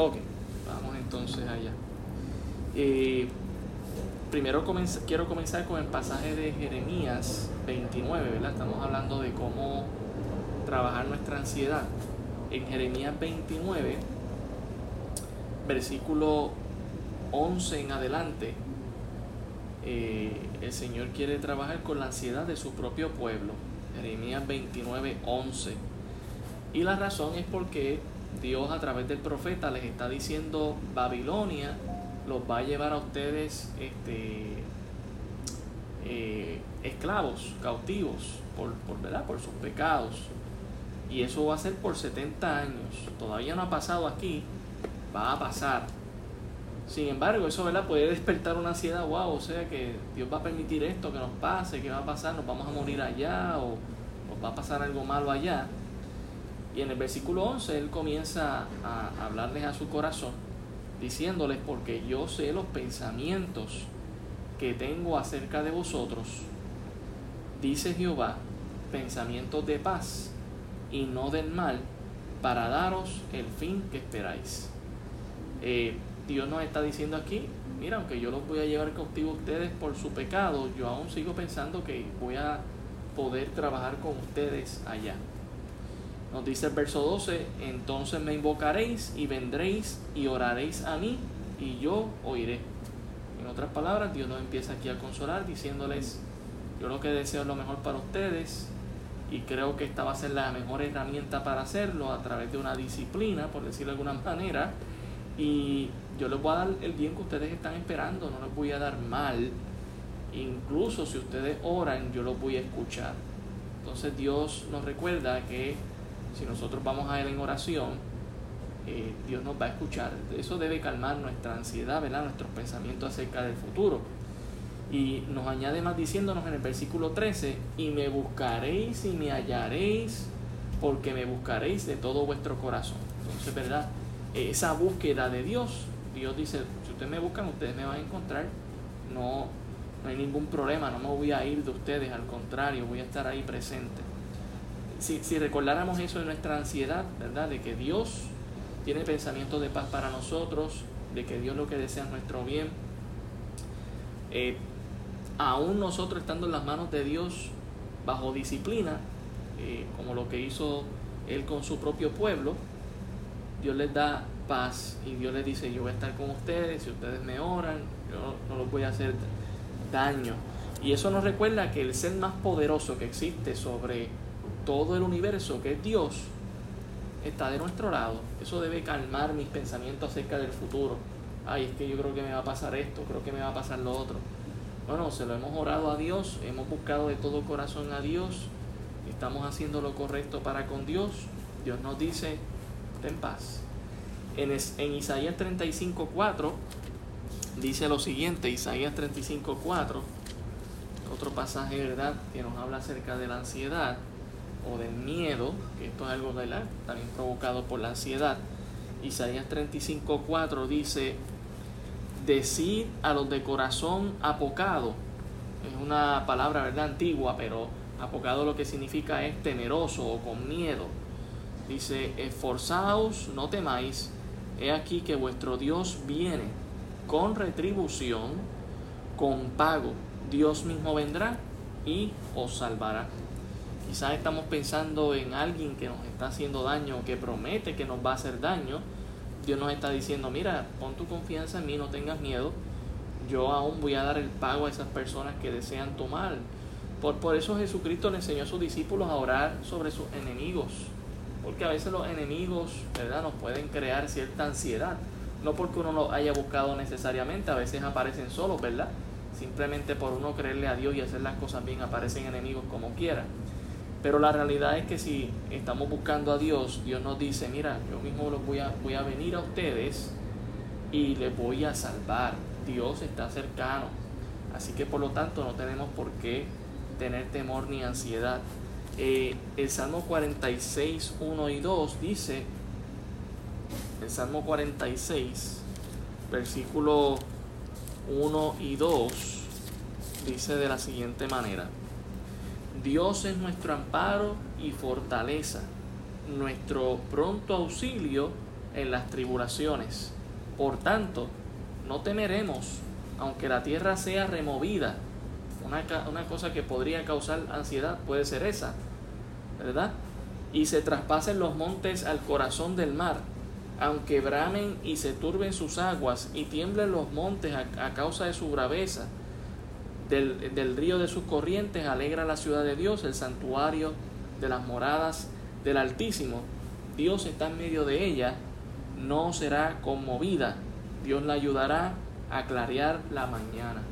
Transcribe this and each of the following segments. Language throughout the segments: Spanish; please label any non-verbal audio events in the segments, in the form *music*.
Ok, vamos entonces allá. Eh, primero quiero comenzar con el pasaje de Jeremías 29, ¿verdad? Estamos hablando de cómo trabajar nuestra ansiedad. En Jeremías 29, versículo 11 en adelante, eh, el Señor quiere trabajar con la ansiedad de su propio pueblo. Jeremías 29, 11. Y la razón es porque Dios a través del profeta les está diciendo Babilonia los va a llevar a ustedes este, eh, esclavos, cautivos, por, por, ¿verdad? por sus pecados. Y eso va a ser por 70 años. Todavía no ha pasado aquí, va a pasar. Sin embargo, eso ¿verdad? puede despertar una ansiedad, wow, o sea que Dios va a permitir esto, que nos pase, que va a pasar, nos vamos a morir allá o nos va a pasar algo malo allá. Y en el versículo 11 él comienza a hablarles a su corazón, diciéndoles, porque yo sé los pensamientos que tengo acerca de vosotros, dice Jehová, pensamientos de paz y no del mal, para daros el fin que esperáis. Eh, Dios nos está diciendo aquí, mira, aunque yo los voy a llevar cautivo a ustedes por su pecado, yo aún sigo pensando que voy a poder trabajar con ustedes allá. Nos dice el verso 12, entonces me invocaréis y vendréis y oraréis a mí y yo oiré. En otras palabras, Dios nos empieza aquí a consolar diciéndoles, yo lo que deseo es lo mejor para ustedes y creo que esta va a ser la mejor herramienta para hacerlo a través de una disciplina, por decirlo de alguna *laughs* manera, y yo les voy a dar el bien que ustedes están esperando, no les voy a dar mal. Incluso si ustedes oran, yo los voy a escuchar. Entonces Dios nos recuerda que si nosotros vamos a Él en oración, eh, Dios nos va a escuchar. Eso debe calmar nuestra ansiedad, ¿verdad? nuestros pensamientos acerca del futuro. Y nos añade más diciéndonos en el versículo 13, y me buscaréis y me hallaréis, porque me buscaréis de todo vuestro corazón. Entonces, ¿verdad? Esa búsqueda de Dios Dios dice, si ustedes me buscan, ustedes me van a encontrar. No, no hay ningún problema, no me voy a ir de ustedes, al contrario, voy a estar ahí presente. Si, si recordáramos eso de nuestra ansiedad, ¿verdad? De que Dios tiene pensamientos de paz para nosotros, de que Dios lo que desea es nuestro bien. Eh, aún nosotros estando en las manos de Dios bajo disciplina, eh, como lo que hizo Él con su propio pueblo, Dios les da paz y Dios les dice, yo voy a estar con ustedes, si ustedes me oran, yo no los voy a hacer daño. Y eso nos recuerda que el ser más poderoso que existe sobre todo el universo, que es Dios, está de nuestro lado. Eso debe calmar mis pensamientos acerca del futuro. Ay, es que yo creo que me va a pasar esto, creo que me va a pasar lo otro. Bueno, se lo hemos orado a Dios, hemos buscado de todo corazón a Dios, estamos haciendo lo correcto para con Dios. Dios nos dice, ten paz, en, en Isaías 35.4 dice lo siguiente, Isaías 35.4, otro pasaje, ¿verdad?, que nos habla acerca de la ansiedad o del miedo, que esto es algo ¿verdad? también provocado por la ansiedad. Isaías 35.4 dice, decid a los de corazón apocado, es una palabra, ¿verdad?, antigua, pero apocado lo que significa es temeroso o con miedo. Dice, esforzaos, no temáis, He aquí que vuestro Dios viene con retribución, con pago. Dios mismo vendrá y os salvará. Quizás estamos pensando en alguien que nos está haciendo daño, que promete que nos va a hacer daño. Dios nos está diciendo, mira, pon tu confianza en mí, no tengas miedo. Yo aún voy a dar el pago a esas personas que desean tu mal. Por, por eso Jesucristo le enseñó a sus discípulos a orar sobre sus enemigos porque a veces los enemigos, ¿verdad?, nos pueden crear cierta ansiedad. No porque uno lo haya buscado necesariamente, a veces aparecen solos, ¿verdad? Simplemente por uno creerle a Dios y hacer las cosas bien, aparecen enemigos como quiera. Pero la realidad es que si estamos buscando a Dios, Dios nos dice, mira, yo mismo voy a, voy a venir a ustedes y les voy a salvar. Dios está cercano. Así que por lo tanto no tenemos por qué tener temor ni ansiedad. Eh, el Salmo 46, 1 y 2 dice, el Salmo 46, versículo 1 y 2, dice de la siguiente manera, Dios es nuestro amparo y fortaleza, nuestro pronto auxilio en las tribulaciones. Por tanto, no temeremos, aunque la tierra sea removida. Una, cosa que podría causar ansiedad puede ser esa, ¿verdad? Y se traspasen los montes al corazón del mar, aunque bramen y se turben sus aguas y tiemblen los montes a, causa de su braveza. Del, del río de sus corrientes alegra la ciudad de Dios, el santuario de las moradas del Altísimo. Dios está en medio de ella, no será conmovida. Dios la ayudará a clarear la mañana.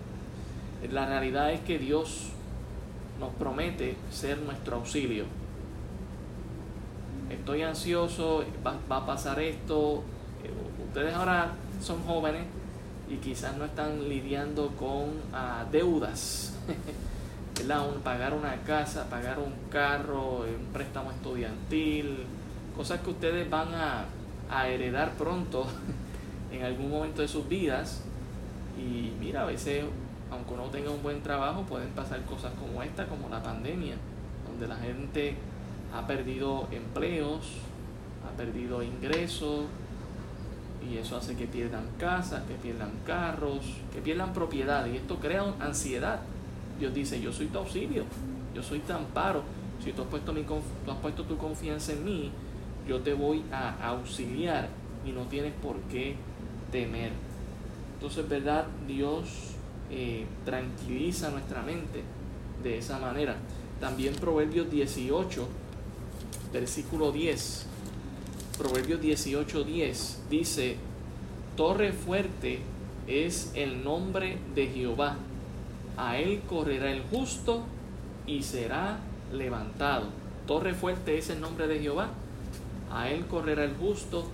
La realidad es que Dios nos promete ser nuestro auxilio. Estoy ansioso, va, a pasar esto. Ustedes ahora son jóvenes y quizás no están lidiando con ah, deudas. *laughs* pagar una casa, pagar un carro, un préstamo estudiantil, cosas que ustedes van a, a heredar pronto *laughs* en algún momento de sus vidas. Y mira, a veces, aunque uno tenga un buen trabajo, pueden pasar cosas como esta, como la pandemia, donde la gente ha perdido empleos, ha perdido ingresos, y eso hace que pierdan casas, que pierdan carros, que pierdan propiedad, y esto crea ansiedad Dios dice, yo soy tu auxilio, yo soy tu amparo. Si tú has puesto, mi, tú has puesto tu confianza en mí, yo te voy a auxiliar y no tienes por qué temer. Entonces, ¿verdad? Dios eh, tranquiliza nuestra mente de esa manera. También Proverbios 18, versículo 10. Proverbios 18, 10 dice, Torre fuerte es el nombre de Jehová a él correrá el justo y será levantado. Torre fuerte es el nombre de Jehová. A él correrá el justo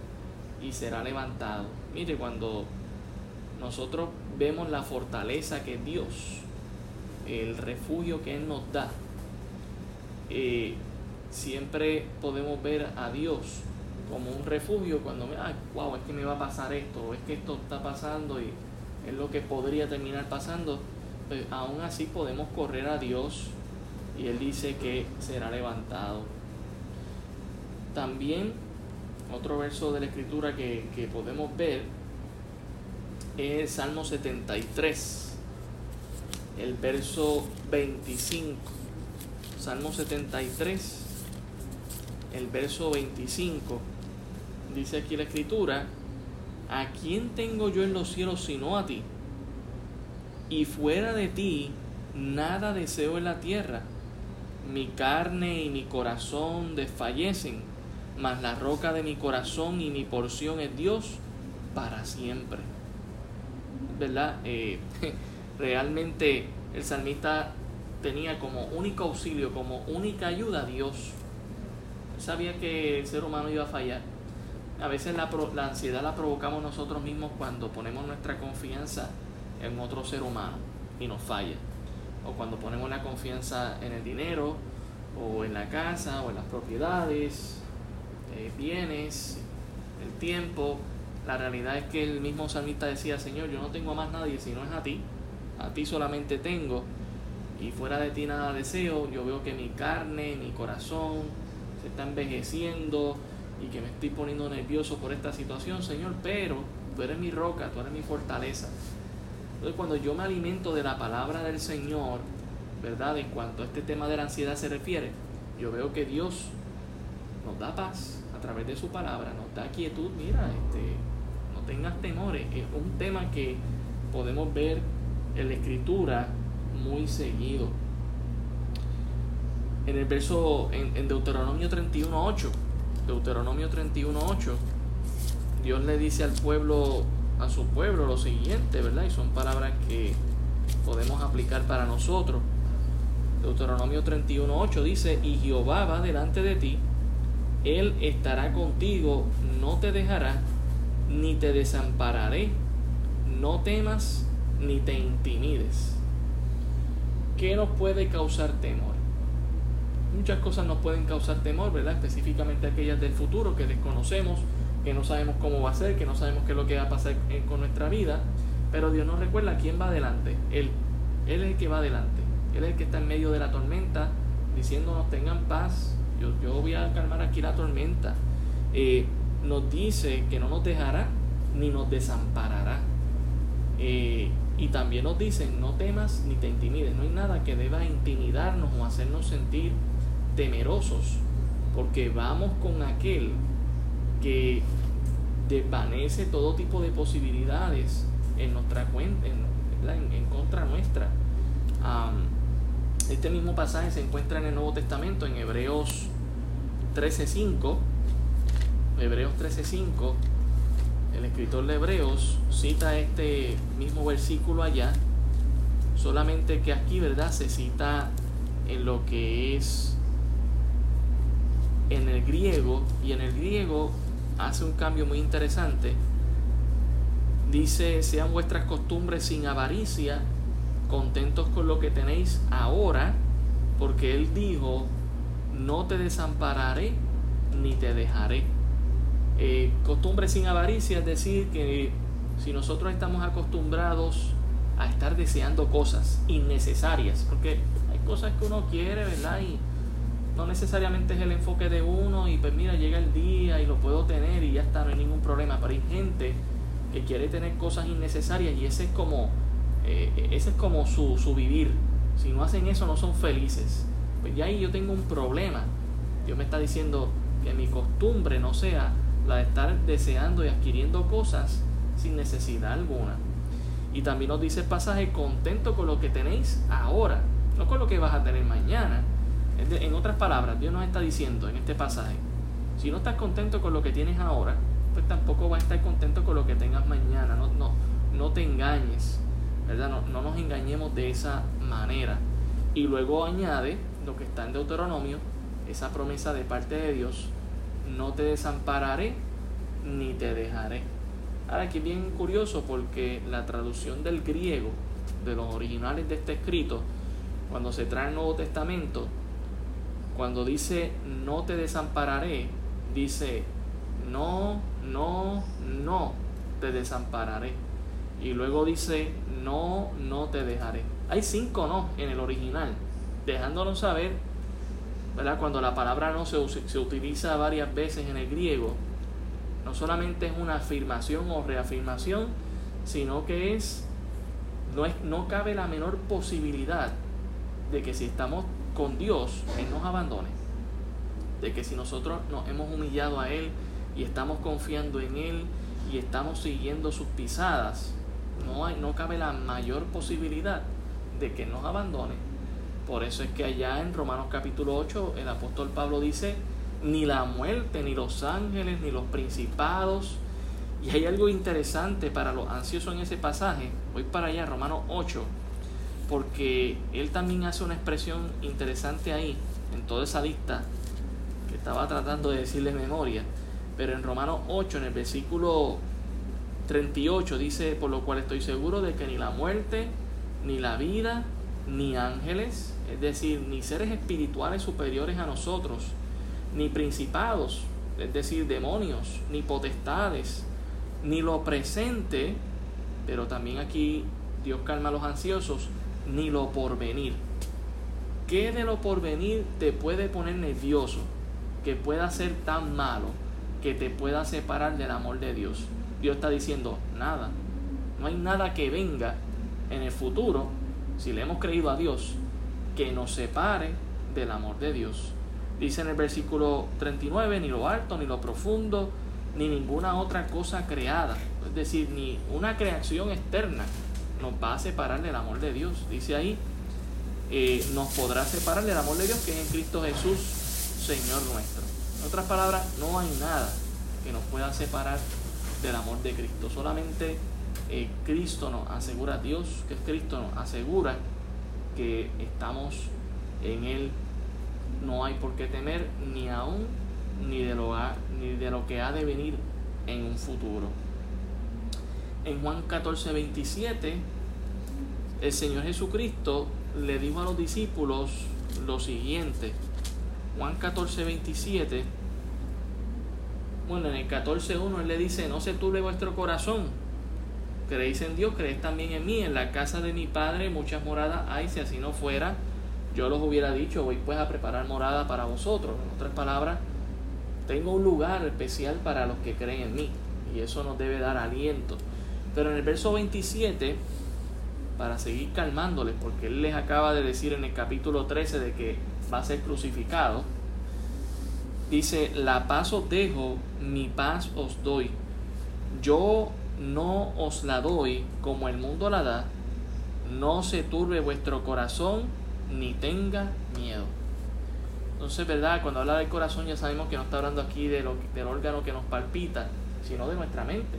y será levantado. Mire, cuando nosotros vemos la fortaleza que Dios, el refugio que Él nos da, eh, siempre podemos ver a Dios como un refugio cuando, ay, wow, es que me va a pasar esto, es que esto está pasando y es lo que podría terminar pasando pues, aún así podemos correr a Dios y Él dice que será levantado. También otro verso de la escritura que, que podemos ver es Salmo 73, el verso 25. Salmo 73, el verso 25. Dice aquí la escritura, ¿a quién tengo yo en los cielos sino a ti? y fuera de ti nada deseo en la tierra. Mi carne y mi corazón desfallecen, mas la roca de mi corazón y mi porción es Dios para siempre. ¿Verdad? Eh, *laughs* realmente el salmista tenía como único auxilio, como única ayuda a Dios. Sabía que el ser humano iba a fallar. A veces la, la ansiedad la provocamos nosotros mismos cuando ponemos nuestra confianza en otro ser humano y nos falla. O cuando ponemos la confianza en el dinero, o en la casa, o en las propiedades, eh, bienes, el tiempo. La realidad es que el mismo salmista decía, Señor, yo no tengo más nadie si no es a ti. A ti solamente tengo. Y fuera de ti nada deseo. Yo veo que mi carne, mi corazón se está envejeciendo y que me estoy poniendo nervioso por esta situación, Señor. Pero tú eres mi roca, tú eres mi fortaleza. Entonces cuando yo me alimento de la palabra del Señor, ¿verdad? En cuanto a este tema de la ansiedad se refiere, yo veo que Dios nos da paz a través de su palabra, nos da quietud, mira, este, no tengas temores. Es un tema que podemos ver en la escritura muy seguido. En el verso, en, en Deuteronomio 31.8, Deuteronomio 31.8, Dios le dice al pueblo a su pueblo lo siguiente, ¿verdad? Y son palabras que podemos aplicar para nosotros. Deuteronomio 31.8 dice, y Jehová va delante de ti, Él estará contigo, no te dejará, ni te desampararé, no temas, ni te intimides. ¿Qué nos puede causar temor? Muchas cosas nos pueden causar temor, ¿verdad? Específicamente aquellas del futuro que desconocemos, que no sabemos cómo va a ser, que no sabemos qué es lo que va a pasar con nuestra vida, pero Dios nos recuerda quién va adelante, Él. Él es el que va adelante, Él es el que está en medio de la tormenta, diciéndonos tengan paz, yo, yo voy a calmar aquí la tormenta. Eh, nos dice que no nos dejará ni nos desamparará. Eh, y también nos dice, no temas ni te intimides. No hay nada que deba intimidarnos o hacernos sentir temerosos, porque vamos con aquel que desvanece todo tipo de posibilidades en nuestra cuenta, en, contra nuestra. este mismo pasaje se encuentra en el Nuevo Testamento, en Hebreos 13.5. Hebreos 13.5 el escritor de Hebreos cita este mismo versículo allá, solamente que aquí, ¿verdad? Se cita en lo que es en el griego, y en el griego hace un cambio muy interesante. Dice, sean vuestras costumbres sin avaricia, contentos con lo que tenéis ahora, porque Él dijo, no te desampararé ni te dejaré. Eh, costumbre sin avaricia es decir que si nosotros estamos acostumbrados a estar deseando cosas innecesarias, porque hay cosas que uno quiere, ¿verdad? Y no necesariamente es el enfoque de uno y pues mira, llega el día y lo puedo tener y ya está, no hay ningún problema, pero hay gente que quiere tener cosas innecesarias y ese es como, eh, ese es como su, su vivir. Si no hacen eso no son felices. Pues ya ahí yo tengo un problema. Dios me está diciendo que mi costumbre no sea la de estar deseando y adquiriendo cosas sin necesidad alguna. Y también nos dice el pasaje, contento con lo que tenéis ahora, no con lo que vas a tener mañana. En otras palabras, Dios nos está diciendo en este pasaje, si no estás contento con lo que tienes ahora, pues tampoco vas a estar contento con lo que tengas mañana. No, no, no te engañes, ¿verdad? No, no nos engañemos de esa manera. Y luego añade lo que está en Deuteronomio, esa promesa de parte de Dios, no te desampararé ni te dejaré. Ahora aquí es bien curioso porque la traducción del griego de los originales de este escrito, cuando se trae el Nuevo Testamento, cuando dice no te desampararé, dice no, no, no te desampararé. Y luego dice no, no te dejaré. Hay cinco no en el original, dejándonos saber cuando la palabra no se, se utiliza varias veces en el griego, no solamente es una afirmación o reafirmación, sino que es no, es, no cabe la menor posibilidad de que si estamos con Dios, Él nos abandone. De que si nosotros nos hemos humillado a Él y estamos confiando en Él y estamos siguiendo sus pisadas, no, hay, no cabe la mayor posibilidad de que nos abandone por eso es que allá en Romanos capítulo 8 el apóstol Pablo dice, ni la muerte, ni los ángeles, ni los principados. Y hay algo interesante para los ansiosos en ese pasaje. Voy para allá, Romanos 8, porque él también hace una expresión interesante ahí, en toda esa lista que estaba tratando de decirle memoria. Pero en Romanos 8, en el versículo 38, dice, por lo cual estoy seguro de que ni la muerte, ni la vida, ni ángeles, es decir, ni seres espirituales superiores a nosotros, ni principados, es decir, demonios, ni potestades, ni lo presente, pero también aquí Dios calma a los ansiosos, ni lo porvenir. ¿Qué de lo porvenir te puede poner nervioso, que pueda ser tan malo, que te pueda separar del amor de Dios? Dios está diciendo, nada, no hay nada que venga en el futuro si le hemos creído a Dios, que nos separe del amor de Dios. Dice en el versículo 39, ni lo alto, ni lo profundo, ni ninguna otra cosa creada, es decir, ni una creación externa nos va a separar del amor de Dios. Dice ahí, eh, nos podrá separar del amor de Dios que es en Cristo Jesús, Señor nuestro. En otras palabras, no hay nada que nos pueda separar del amor de Cristo. Solamente eh, Cristo nos asegura, Dios que es Cristo nos asegura que estamos en Él. No hay por qué temer ni aún ni de lo, ni de lo que ha de venir en un futuro. En Juan 14, 27, el Señor Jesucristo le dijo a los discípulos lo siguiente. Juan 14, 27. Bueno, en el 14.1 Él le dice, no se turbe vuestro corazón creéis en Dios, creéis también en mí. En la casa de mi Padre muchas moradas hay, si así no fuera, yo los hubiera dicho, voy pues a preparar morada para vosotros. En otras palabras, tengo un lugar especial para los que creen en mí. Y eso nos debe dar aliento. Pero en el verso 27, para seguir calmándoles, porque él les acaba de decir en el capítulo 13 de que va a ser crucificado, dice, la paz os dejo, mi paz os doy. Yo no os la doy como el mundo la da. No se turbe vuestro corazón ni tenga miedo. Entonces, ¿verdad? Cuando habla del corazón ya sabemos que no está hablando aquí de lo, del órgano que nos palpita, sino de nuestra mente.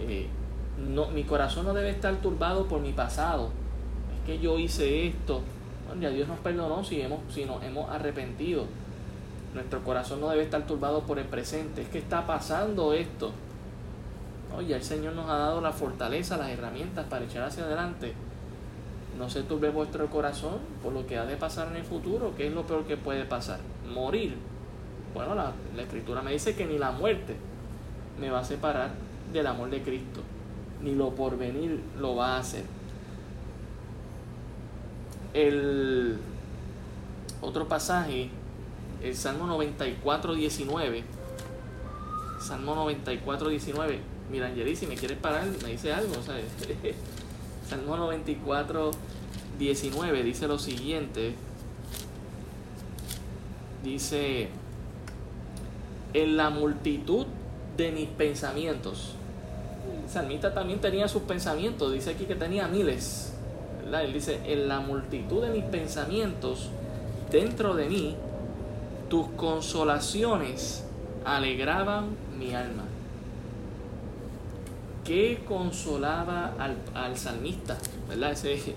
Eh, no, mi corazón no debe estar turbado por mi pasado. Es que yo hice esto. Bueno, ya Dios nos perdonó si, hemos, si nos hemos arrepentido. Nuestro corazón no debe estar turbado por el presente. Es que está pasando esto. Oye, el Señor nos ha dado la fortaleza, las herramientas para echar hacia adelante. No se turbe vuestro corazón por lo que ha de pasar en el futuro. ¿Qué es lo peor que puede pasar? Morir. Bueno, la, la escritura me dice que ni la muerte me va a separar del amor de Cristo. Ni lo porvenir lo va a hacer. El otro pasaje, el Salmo 94, 19. Salmo 94, 19. Mira, Angeli, si me quieres parar, me dice algo. *laughs* Salmo 94, 19 dice lo siguiente. Dice, en la multitud de mis pensamientos. Salmista también tenía sus pensamientos, dice aquí que tenía miles. Él dice, en la multitud de mis pensamientos, dentro de mí, tus consolaciones alegraban mi alma. ¿Qué consolaba al, al salmista? ¿Verdad? Ese,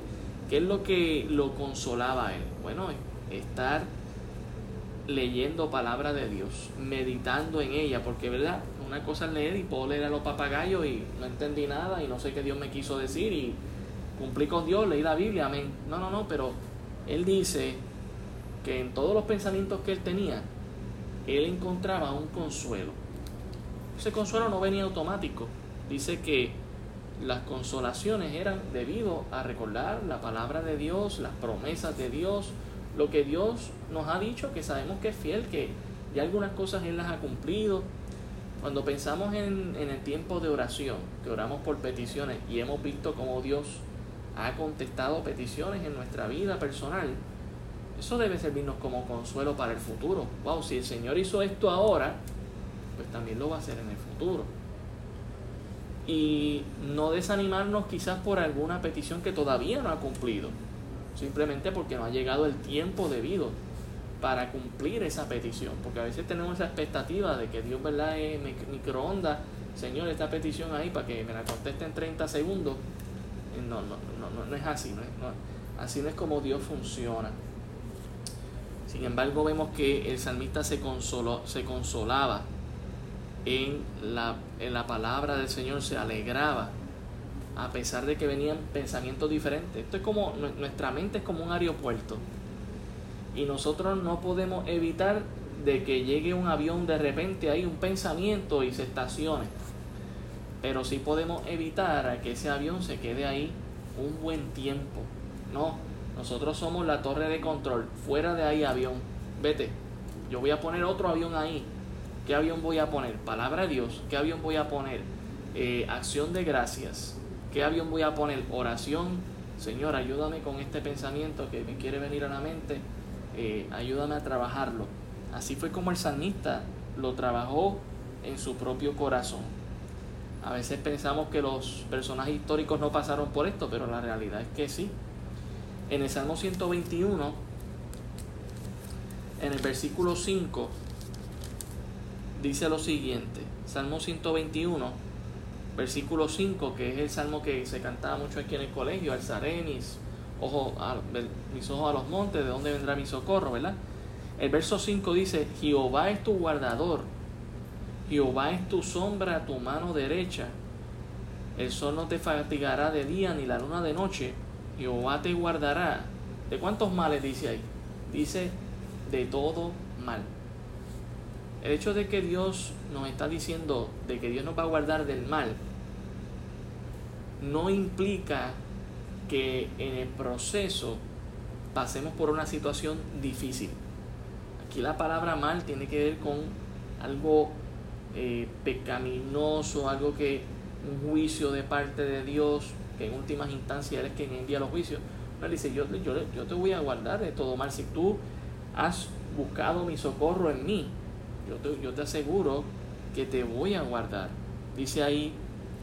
¿Qué es lo que lo consolaba a él? Bueno, estar leyendo palabra de Dios, meditando en ella, porque verdad, una cosa es leer y puedo leer a los papagayos y no entendí nada y no sé qué Dios me quiso decir y cumplí con Dios, leí la Biblia, amén. No, no, no, pero él dice que en todos los pensamientos que él tenía, él encontraba un consuelo. Ese consuelo no venía automático. Dice que las consolaciones eran debido a recordar la palabra de Dios, las promesas de Dios, lo que Dios nos ha dicho, que sabemos que es fiel, que ya algunas cosas Él las ha cumplido. Cuando pensamos en, en el tiempo de oración, que oramos por peticiones y hemos visto cómo Dios ha contestado peticiones en nuestra vida personal, eso debe servirnos como consuelo para el futuro. Wow, si el Señor hizo esto ahora, pues también lo va a hacer en el futuro. Y no desanimarnos quizás por alguna petición que todavía no ha cumplido simplemente porque no ha llegado el tiempo debido para cumplir esa petición, porque a veces tenemos esa expectativa de que Dios, ¿verdad?, es microondas, Señor, esta petición ahí para que me la conteste en 30 segundos. No, no, no, no, es así, no es, así no es como Dios funciona. Sin embargo, vemos que el salmista se, consoló, se consolaba en la, en la palabra del Señor, se alegraba a pesar de que venían pensamientos diferentes. Esto es como, nuestra mente es como un aeropuerto. Y nosotros no podemos evitar de que llegue un avión de repente, hay un pensamiento y se estacione. Pero sí podemos evitar que ese avión se quede ahí un buen tiempo. No, nosotros somos la torre de control. Fuera de ahí avión. Vete, yo voy a poner otro avión ahí. ¿Qué avión voy a poner? Palabra de Dios. ¿Qué avión voy a poner? Eh, acción de gracias. ¿Qué avión voy a poner? Oración. Señor, ayúdame con este pensamiento que me quiere venir a la mente. Eh, ayúdame a trabajarlo. Así fue como el salmista lo trabajó en su propio corazón. A veces pensamos que los personajes históricos no pasaron por esto, pero la realidad es que sí. En el Salmo 121, en el versículo 5, dice lo siguiente. Salmo 121 versículo 5, que es el salmo que se cantaba mucho aquí en el colegio, alzaré mis ojos a, mis ojos a los montes, de dónde vendrá mi socorro, ¿verdad? El verso 5 dice, Jehová es tu guardador, Jehová es tu sombra, tu mano derecha, el sol no te fatigará de día ni la luna de noche, Jehová te guardará. ¿De cuántos males dice ahí? Dice, de todo mal. El hecho de que Dios nos está diciendo de que Dios nos va a guardar del mal, no implica que en el proceso pasemos por una situación difícil. Aquí la palabra mal tiene que ver con algo eh, pecaminoso, algo que un juicio de parte de Dios, que en últimas instancias Él es quien envía los juicios. Él dice, yo, yo, yo te voy a guardar de todo mal. Si tú has buscado mi socorro en mí, yo te, yo te aseguro que te voy a guardar. Dice ahí,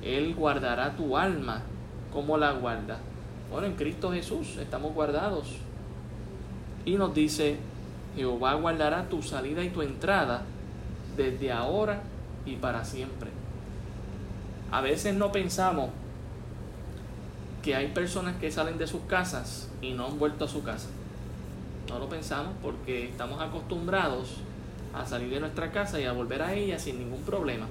Él guardará tu alma. ¿Cómo la guarda? Bueno, en Cristo Jesús estamos guardados. Y nos dice, Jehová guardará tu salida y tu entrada desde ahora y para siempre. A veces no pensamos que hay personas que salen de sus casas y no han vuelto a su casa. No lo pensamos porque estamos acostumbrados a salir de nuestra casa y a volver a ella sin ningún problema.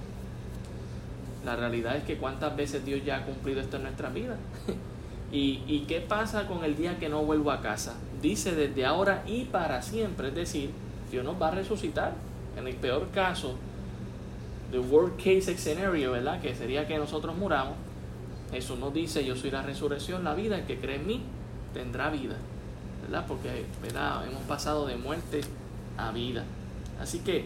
La realidad es que cuántas veces Dios ya ha cumplido esto en nuestra vida. *laughs* ¿Y, ¿Y qué pasa con el día que no vuelvo a casa? Dice desde ahora y para siempre, es decir, Dios nos va a resucitar. En el peor caso, the worst case scenario, ¿verdad? Que sería que nosotros muramos. Jesús nos dice, yo soy la resurrección, la vida, el que cree en mí tendrá vida. ¿Verdad? Porque ¿verdad? hemos pasado de muerte a vida. Así que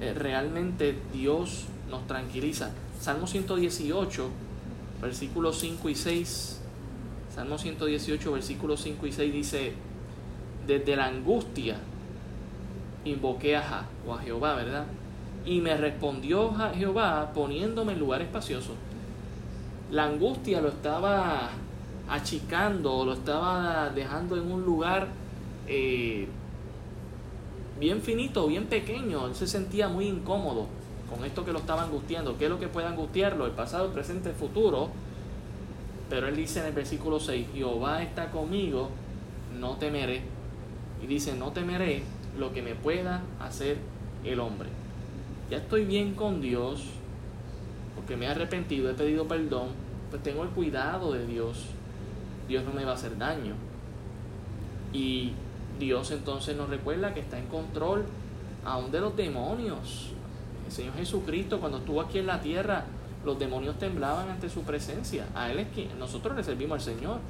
eh, realmente Dios nos tranquiliza. Salmo 118, versículos 5 y 6. Salmo 118, versículos 5 y 6 dice, desde la angustia invoqué a, o a Jehová, ¿verdad? Y me respondió Jehová poniéndome en lugar espacioso. La angustia lo estaba achicando, lo estaba dejando en un lugar eh, bien finito, bien pequeño. Él se sentía muy incómodo con esto que lo estaba angustiando. ¿Qué es lo que puede angustiarlo? El pasado, el presente, el futuro. Pero él dice en el versículo 6, Jehová está conmigo, no temeré. Y dice, no temeré lo que me pueda hacer el hombre ya estoy bien con Dios, porque me he arrepentido, he pedido perdón, pues tengo el cuidado de Dios. Dios no me va a hacer daño. Y Dios entonces nos recuerda que está en control aún de los demonios. El Señor Jesucristo cuando estuvo aquí en la tierra, los demonios temblaban ante su presencia. A Él es que nosotros le servimos al Señor,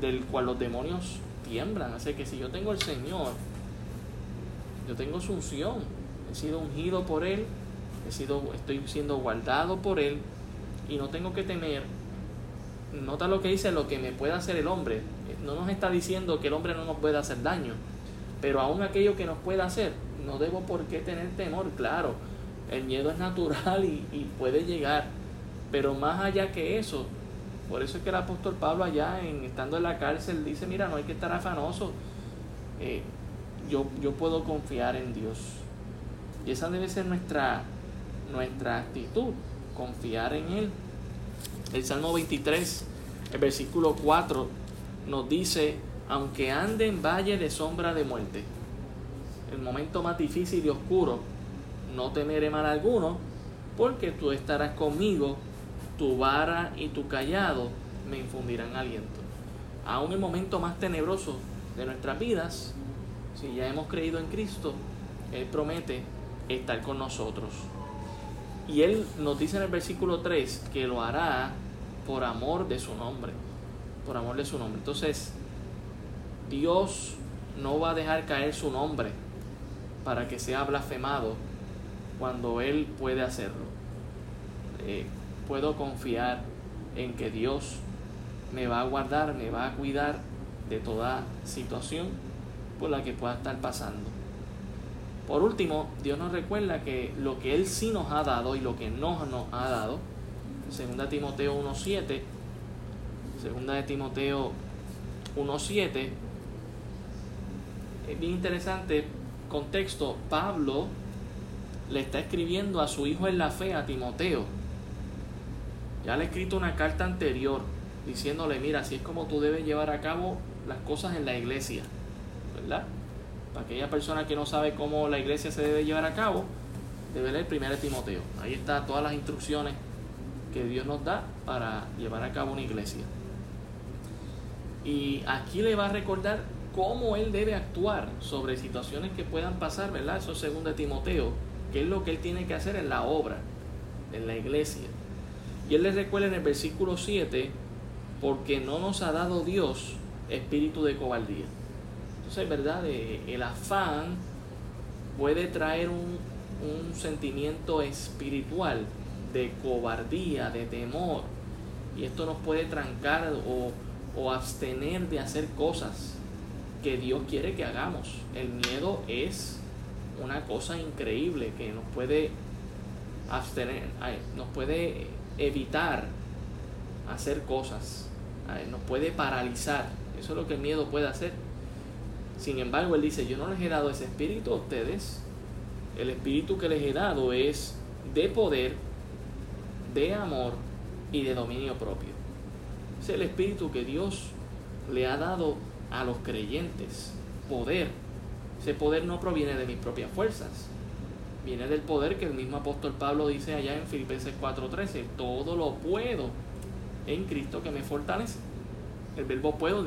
del cual los demonios tiemblan. Así que si yo tengo el Señor, yo tengo su unción, he sido ungido por Él, he sido, estoy siendo guardado por Él y no tengo que temer. Nota lo que dice, lo que me puede hacer el hombre. No nos está diciendo que el hombre no nos puede hacer daño, pero aún aquello que nos pueda hacer, no debo por qué tener temor, claro. El miedo es natural y, puede llegar, pero más allá que eso, por eso es que el apóstol Pablo allá, en, estando en la cárcel, dice, mira, no hay que estar afanoso. Eh, yo, yo puedo confiar en Dios. Y esa debe ser nuestra, nuestra actitud, confiar en Él. El Salmo 23, el versículo 4, nos dice, aunque ande en valle de sombra de muerte, el momento más difícil y oscuro, no temeré mal alguno, porque tú estarás conmigo, tu vara y tu callado me infundirán aliento. Aún el momento más tenebroso de nuestras vidas, si ya hemos creído en Cristo, Él promete estar con nosotros. Y Él nos dice en el versículo 3 que lo hará por amor de su nombre. Por amor de su nombre. Entonces, Dios no va a dejar caer su nombre para que sea blasfemado cuando Él puede hacerlo. Eh, puedo confiar en que Dios me va a guardar, me va a cuidar de toda situación por la que pueda estar pasando. Por último, Dios nos recuerda que lo que Él sí nos ha dado y lo que no nos ha dado, segunda Timoteo 1.7, segunda de Timoteo 1.7, es bien interesante, contexto, Pablo le está escribiendo a su hijo en la fe, a Timoteo. Ya le ha escrito una carta anterior diciéndole, mira, así es como tú debes llevar a cabo las cosas en la iglesia, ¿verdad? Para aquella persona que no sabe cómo la iglesia se debe llevar a cabo, debe leer 1 Timoteo. Ahí está todas las instrucciones que Dios nos da para llevar a cabo una iglesia. Y aquí le va a recordar cómo él debe actuar sobre situaciones que puedan pasar, ¿verdad? Eso es 2 Timoteo, que es lo que él tiene que hacer en la obra, en la iglesia. Y él le recuerda en el versículo 7, porque no nos ha dado Dios espíritu de cobardía entonces, ¿verdad? el afán puede traer un, un sentimiento espiritual de cobardía, de temor. Y esto nos puede trancar o, o abstener de hacer cosas que Dios quiere que hagamos. El miedo es una cosa increíble que nos puede abstener, nos puede evitar hacer cosas, nos puede paralizar. Eso es lo que el miedo puede hacer. Sin embargo, Él dice, yo no les he dado ese espíritu a ustedes. El espíritu que les he dado es de poder, de amor y de dominio propio. Es el espíritu que Dios le ha dado a los creyentes. Poder. Ese poder no proviene de mis propias fuerzas. Viene del poder que el mismo apóstol Pablo dice allá en Filipenses 4:13. Todo lo puedo en Cristo que me fortalece. El verbo puedo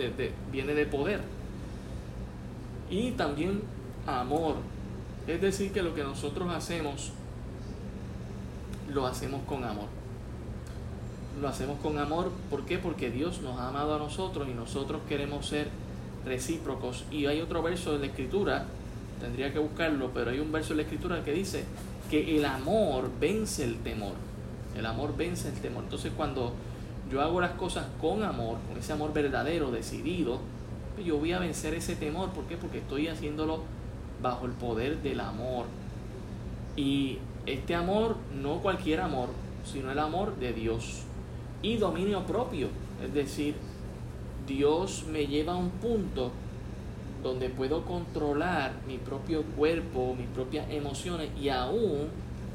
viene de poder. Y también amor. Es decir, que lo que nosotros hacemos, lo hacemos con amor. Lo hacemos con amor, ¿por qué? Porque Dios nos ha amado a nosotros y nosotros queremos ser recíprocos. Y hay otro verso de la Escritura, tendría que buscarlo, pero hay un verso de la Escritura que dice que el amor vence el temor. El amor vence el temor. Entonces cuando yo hago las cosas con amor, con ese amor verdadero, decidido, yo voy a vencer ese temor. ¿Por qué? Porque estoy haciéndolo bajo el poder del amor. Y este amor, no cualquier amor, sino el amor de Dios. Y dominio propio, es decir, Dios me lleva a un punto donde puedo controlar mi propio cuerpo, mis propias emociones y aún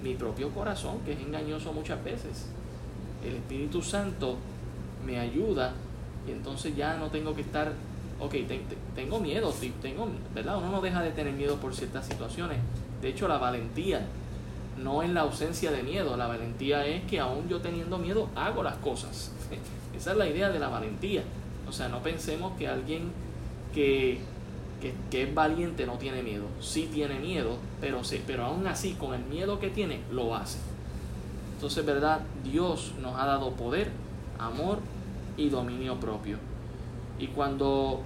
mi propio corazón, que es engañoso muchas veces. El Espíritu Santo me ayuda y entonces ya no tengo que estar, ok, tengo miedo, tengo, ¿verdad? Uno no deja de tener miedo por ciertas situaciones. De hecho, la valentía no es la ausencia de miedo, la valentía es que aún yo teniendo miedo hago las cosas. *laughs* Esa es la idea de la valentía. O sea, no pensemos que alguien que, que, es valiente no tiene miedo. Sí tiene miedo, pero, sí, pero aún así, con el miedo que tiene, lo hace. Entonces, ¿verdad? Dios nos ha dado poder, amor y dominio propio. Y cuando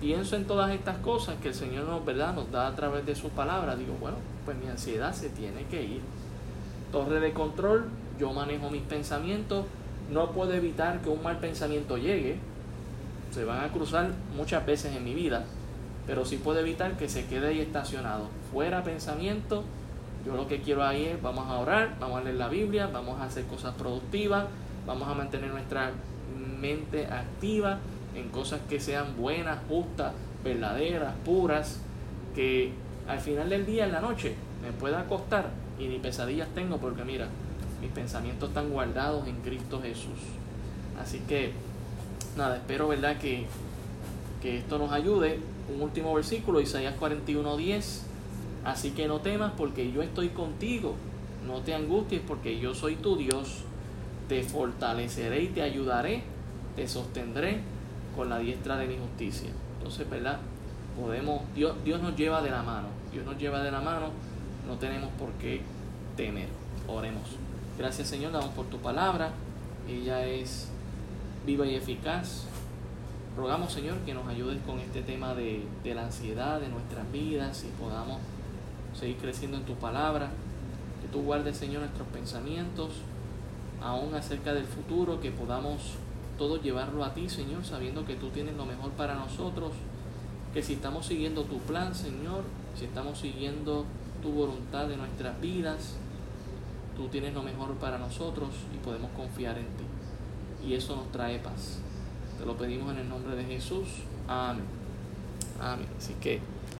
pienso en todas estas cosas que el Señor nos, ¿verdad? nos da a través de sus palabras, digo, bueno, pues mi ansiedad se tiene que ir. Torre de control, yo manejo mis pensamientos, no puedo evitar que un mal pensamiento llegue, se van a cruzar muchas veces en mi vida, pero sí puedo evitar que se quede ahí estacionado. Fuera pensamiento, yo lo que quiero ahí es, vamos a orar, vamos a leer la Biblia, vamos a hacer cosas productivas, vamos a mantener nuestra mente activa en cosas que sean buenas, justas, verdaderas, puras, que al final del día, en la noche, me pueda acostar y ni pesadillas tengo porque mira, mis pensamientos están guardados en Cristo Jesús. Así que nada, espero verdad que, esto nos ayude. Un último versículo, Isaías 41:10. Así que no temas porque yo estoy contigo. No te angusties porque yo soy tu Dios. Te fortaleceré y te ayudaré. Te sostendré con la diestra de mi justicia. Entonces, ¿verdad? Podemos, Dios, Dios nos lleva de la mano. Dios nos lleva de la mano. No tenemos por qué temer. Oremos. Gracias Señor, damos por tu palabra. Ella es viva y eficaz. Rogamos, Señor, que nos ayudes con este tema de, la ansiedad de nuestras vidas y podamos seguir creciendo en tu palabra. Que tú guardes, Señor, nuestros pensamientos, aún acerca del futuro, que podamos todos llevarlo a ti, Señor, sabiendo que tú tienes lo mejor para nosotros. Que si estamos siguiendo tu plan, Señor, si estamos siguiendo tu voluntad de nuestras vidas, tú tienes lo mejor para nosotros y podemos confiar en ti y eso nos trae paz. Te lo pedimos en el nombre de Jesús. Amén. Amén. Así que